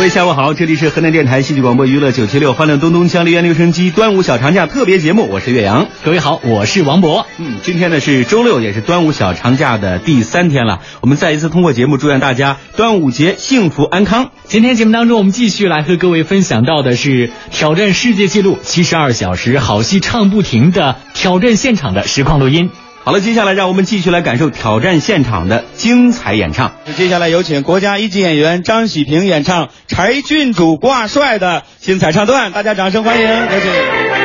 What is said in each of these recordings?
各位下午好，这里是河南电台戏剧广播娱乐九七六欢乐东东江梨园留声机端午小长假特别节目，我是岳阳。各位好，我是王博。嗯，今天呢是周六，也是端午小长假的第三天了。我们再一次通过节目祝愿大家端午节幸福安康。今天节目当中，我们继续来和各位分享到的是挑战世界纪录七十二小时好戏唱不停的挑战现场的实况录音。好了，接下来让我们继续来感受挑战现场的精彩演唱。接下来有请国家一级演员张喜平演唱《柴郡主挂帅》的精彩唱段，大家掌声欢迎，有请。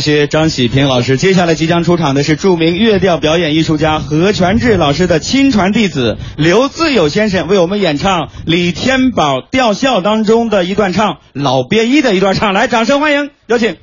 谢谢张喜平老师。接下来即将出场的是著名乐调表演艺术家何全志老师的亲传弟子刘自友先生，为我们演唱李天宝吊孝当中的一段唱，老编一的一段唱，来，掌声欢迎，有请。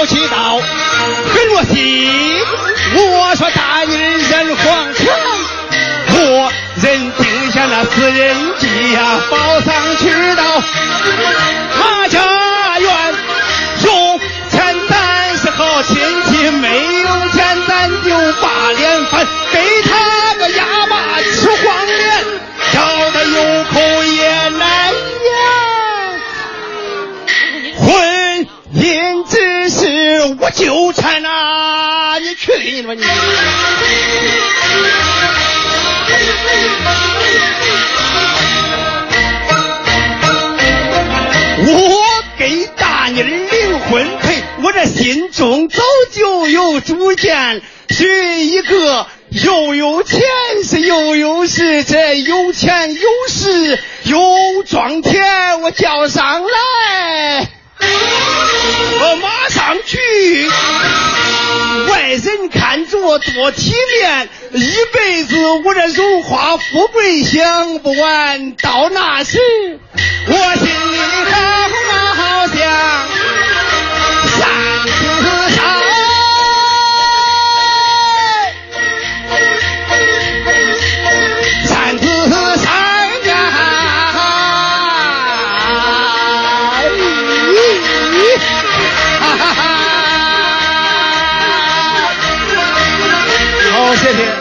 好祈祷，很若心。我说大女人皇城。我人定下了私人计呀，报上去到他家园，有钱咱是好亲戚，没有钱咱就把脸翻，纠缠啊，你去你吧你！我给大妮儿领婚配，我这心中早就有主见，是一个又有钱是又有势，这有钱有势有庄田，我叫上来，我马上去。外人看着多体面，一辈子我这荣华富贵享不完。到那时，我心里好好想，谢谢。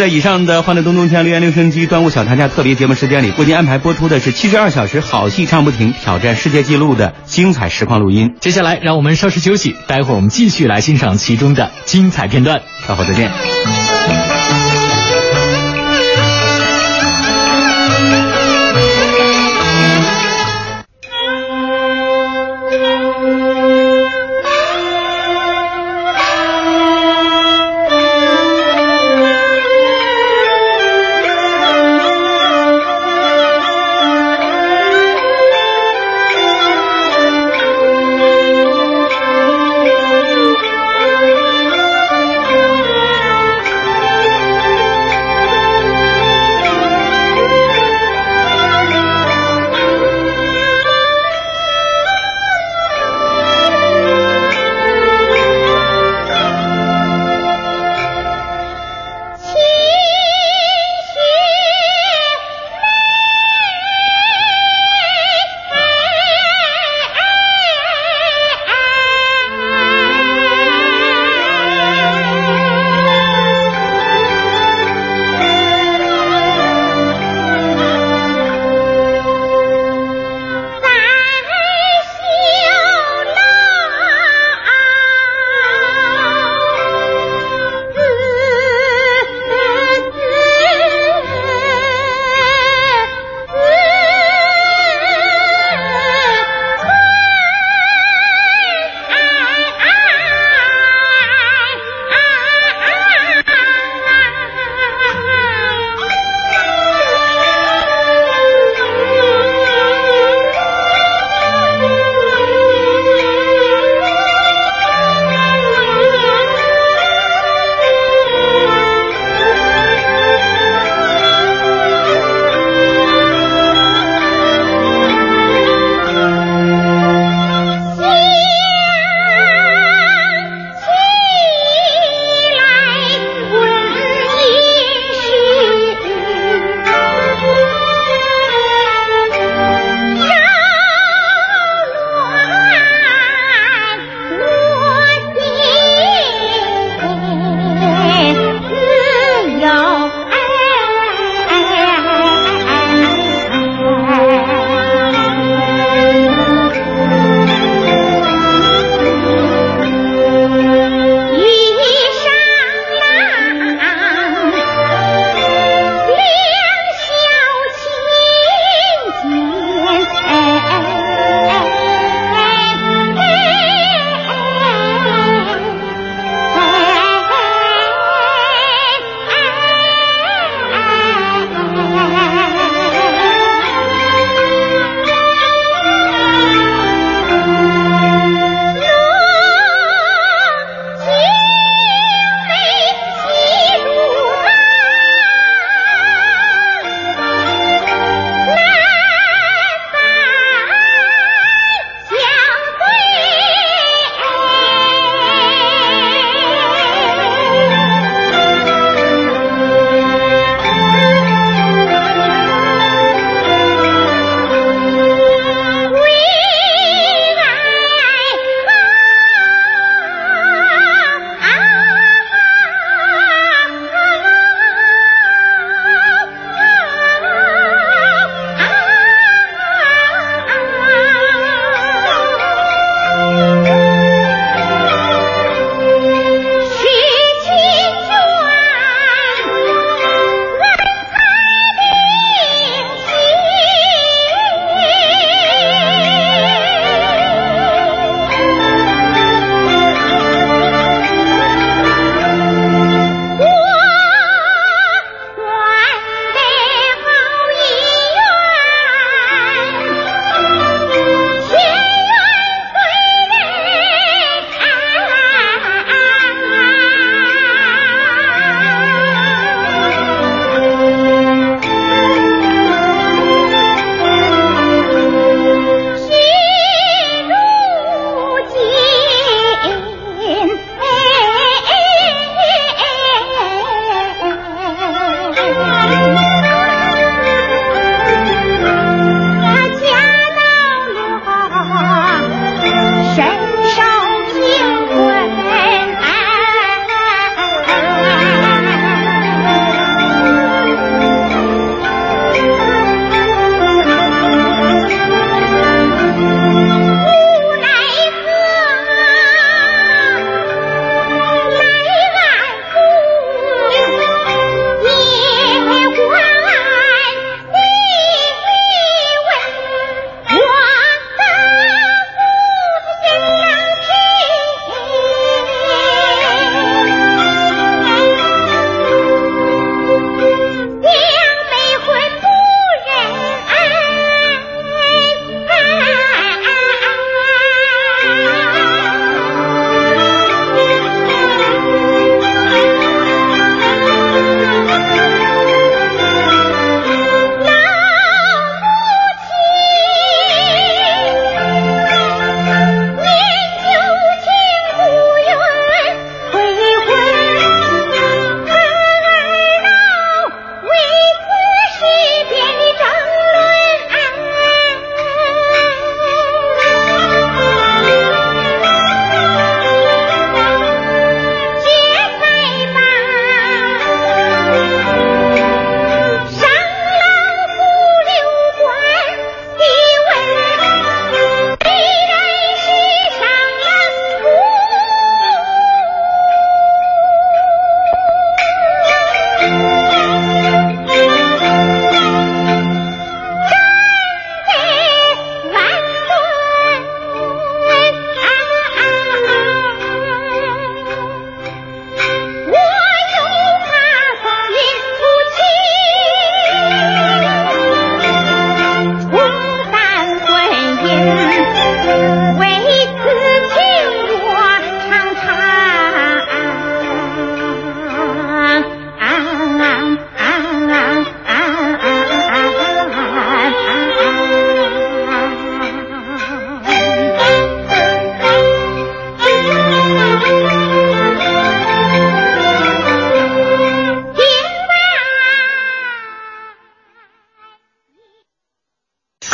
在以上的《欢乐东东锵》留言留声机端午小长假特别节目时间里，为您安排播出的是七十二小时好戏唱不停、挑战世界纪录的精彩实况录音。接下来，让我们稍事休息，待会儿我们继续来欣赏其中的精彩片段。稍后再见。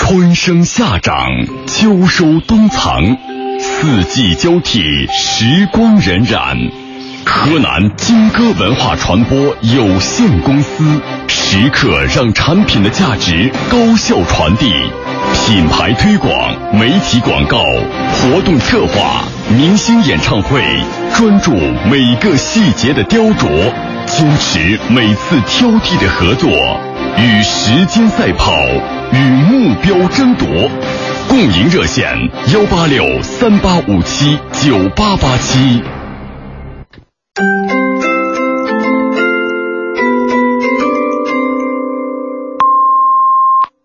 春生夏长，秋收冬藏，四季交替，时光荏苒。河南金歌文化传播有限公司时刻让产品的价值高效传递，品牌推广、媒体广告、活动策划、明星演唱会，专注每个细节的雕琢，坚持每次挑剔的合作，与时间赛跑，与目标争夺。共赢热线：幺八六三八五七九八八七。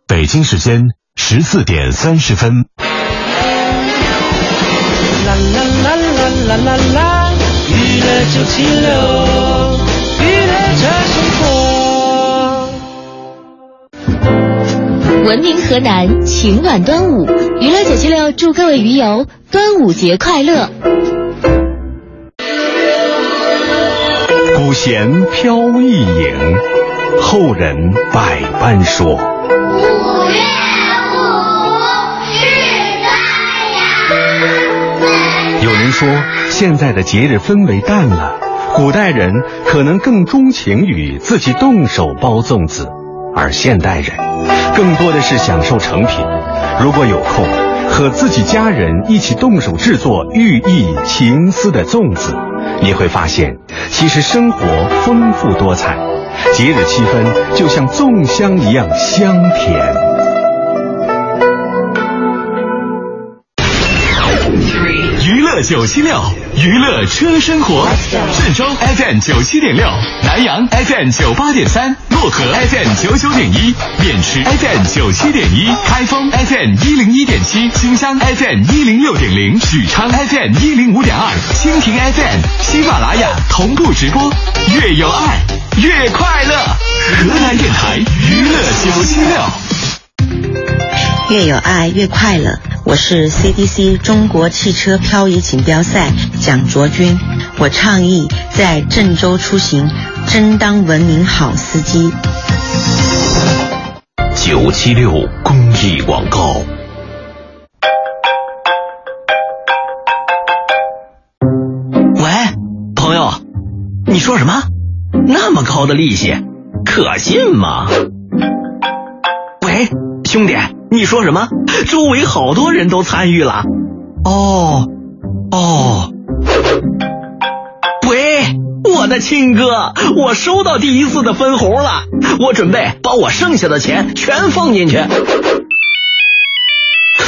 北京时间十四点三十分。啦啦啦啦啦啦啦，娱乐九七六，娱乐着生文明河南，情暖端午，娱乐九七六祝各位鱼友端午节快乐。古弦飘逸影，后人百般说。五月五日端阳。有人说，现在的节日氛围淡了，古代人可能更钟情于自己动手包粽子，而现代人更多的是享受成品。如果有空，和自己家人一起动手制作寓意情思的粽子，你会发现，其实生活丰富多彩，节日气氛就像粽香一样香甜。九七六，娱乐车生活。郑州 FM 九七点六，南阳 FM 九八点三，漯河 FM 九九点一，渑池 FM 九七点一，开封 FM 一零一点七，新乡 FM 一零六点零，许昌 FM 一零五点二，蜻蜓 FM、喜马拉雅同步直播。越有爱，越快乐。河南电台娱乐九七六。越有爱越快乐。我是 CDC 中国汽车漂移锦标赛蒋卓君，我倡议在郑州出行，真当文明好司机。九七六公益广告。喂，朋友，你说什么？那么高的利息，可信吗？喂，兄弟。你说什么？周围好多人都参与了。哦，哦。喂，我的亲哥，我收到第一次的分红了，我准备把我剩下的钱全放进去。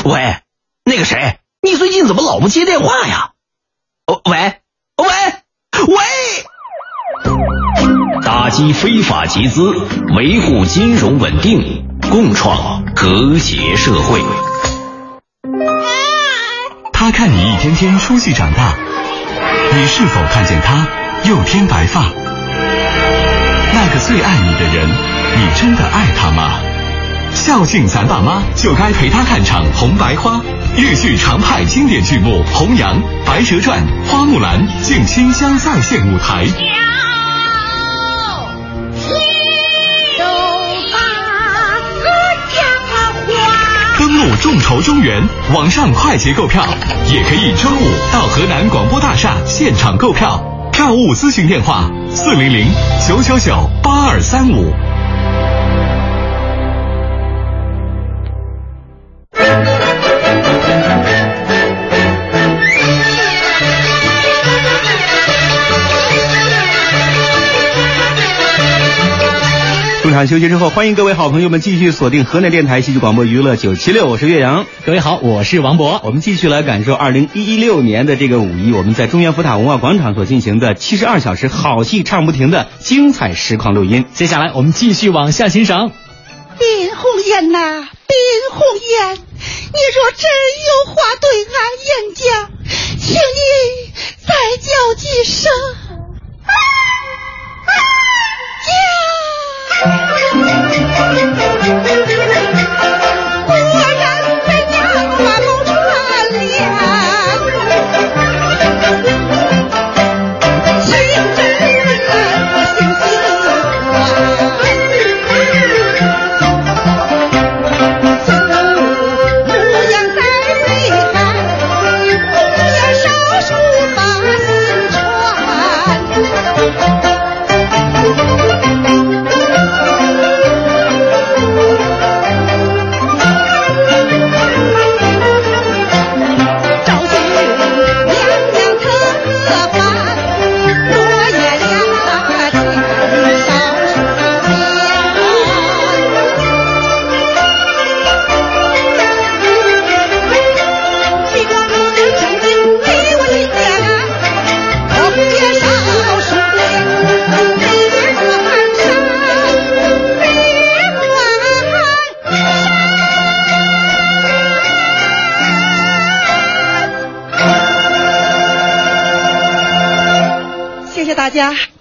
喂，那个谁，你最近怎么老不接电话呀？喂，喂，喂！打击非法集资，维护金融稳定。共创和谐社会。他看你一天天出息长大，你是否看见他又添白发？那个最爱你的人，你真的爱他吗？孝敬咱爸妈，就该陪他看场《红白花》粤剧常派经典剧目《红娘》《白蛇传》《花木兰》，敬新乡再现舞台。众筹中原网上快捷购票，也可以周五到河南广播大厦现场购票。票务咨询电话：四零零九九九八二三五。场休息之后，欢迎各位好朋友们继续锁定河南电台戏剧广播娱乐九七六，我是岳阳。各位好，我是王博。我们继续来感受二零一六年的这个五一，我们在中原福塔文化广场所进行的七十二小时好戏唱不停的精彩实况录音。接下来我们继续往下欣赏。林红艳呐，林红艳，你若真有话对俺言讲，请你再叫几声。果然咱娘花露传莲，心真心喜欢。allá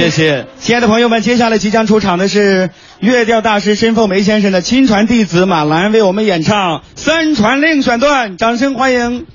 谢谢。亲爱的朋友们接下来即将出场的是乐调大师申凤梅先生的亲传弟子马兰为我们演唱三传令选段掌声欢迎。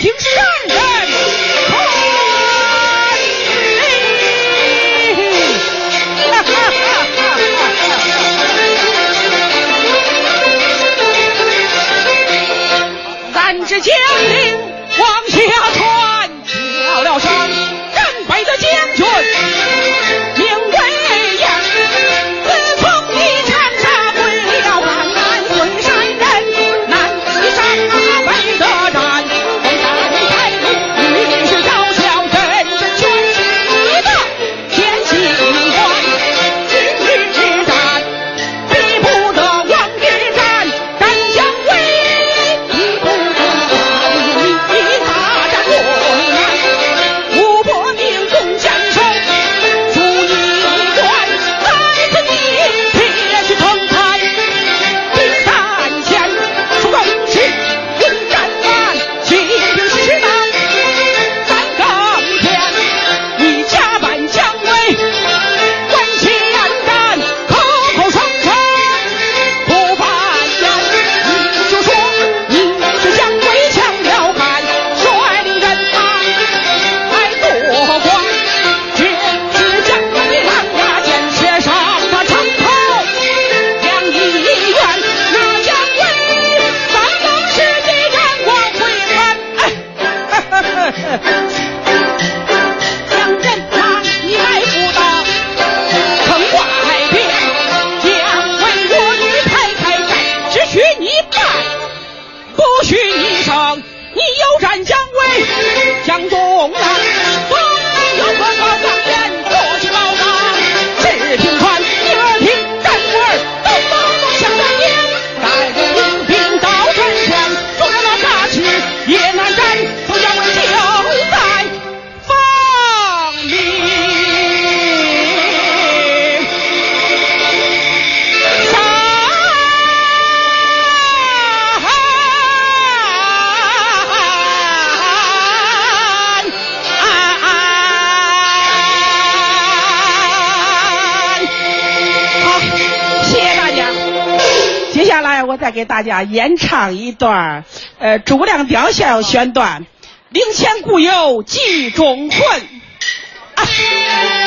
听山人传令咱这将领往下冲你有胆将为将东南东南有个高岗再给大家演唱一段呃诸葛亮雕像选段灵前故友记中魂啊。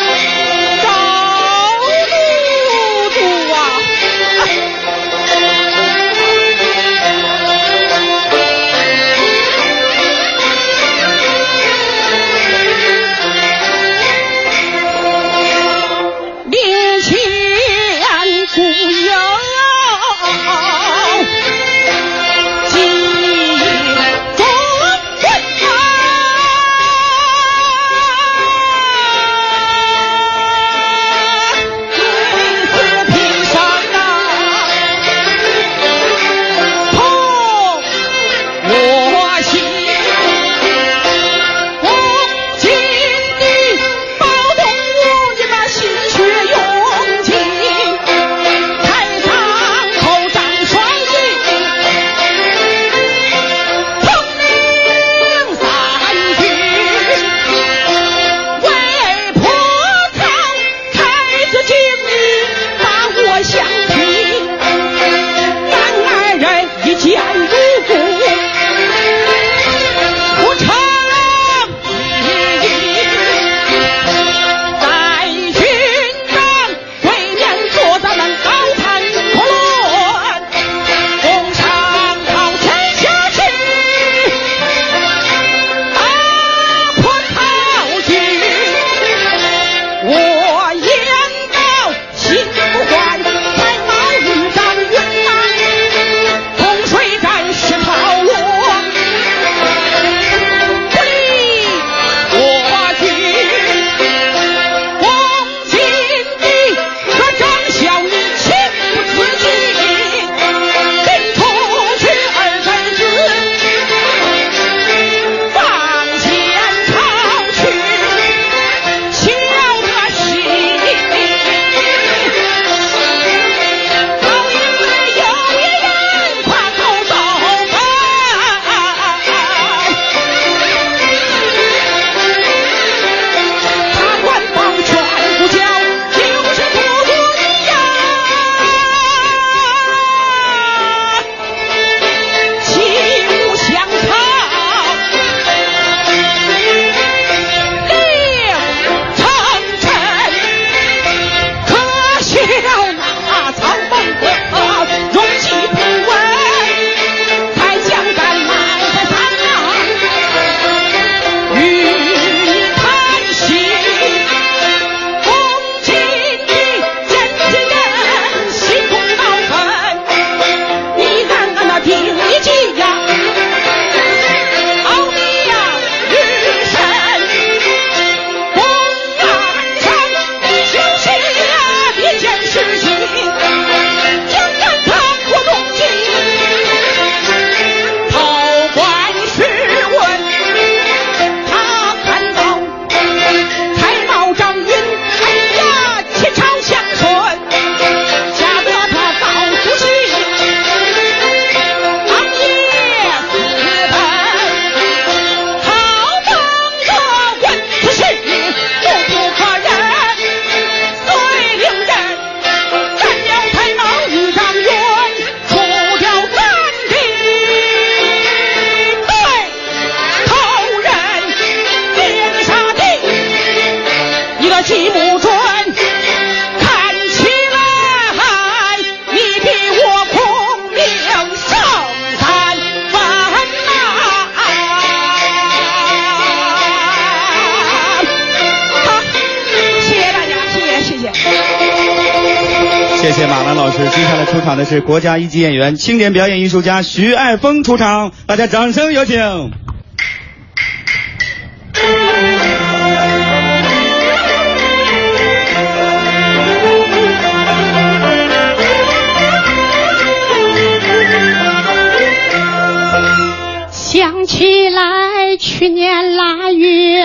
是国家一级演员青年表演艺术家徐爱峰出场大家掌声有请。想起来去年腊月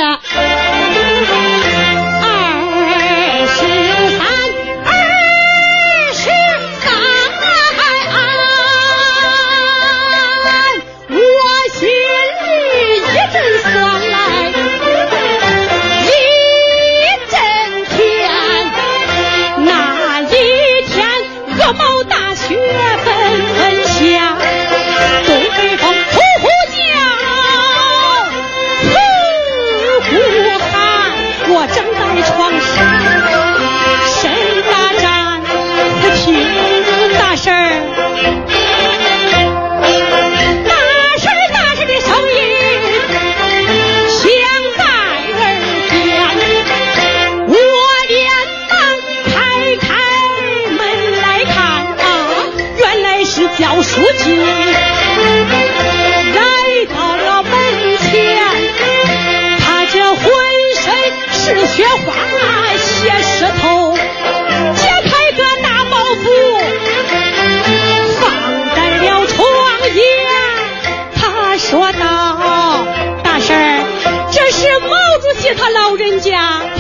对呀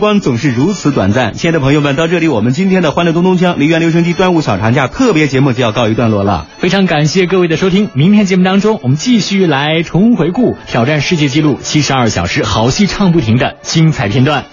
光总是如此短暂，亲爱的朋友们，到这里我们今天的欢乐东东锵梨园留声机端午小长假特别节目就要告一段落了。非常感谢各位的收听，明天节目当中我们继续来重回顾挑战世界纪录七十二小时好戏唱不停的精彩片段。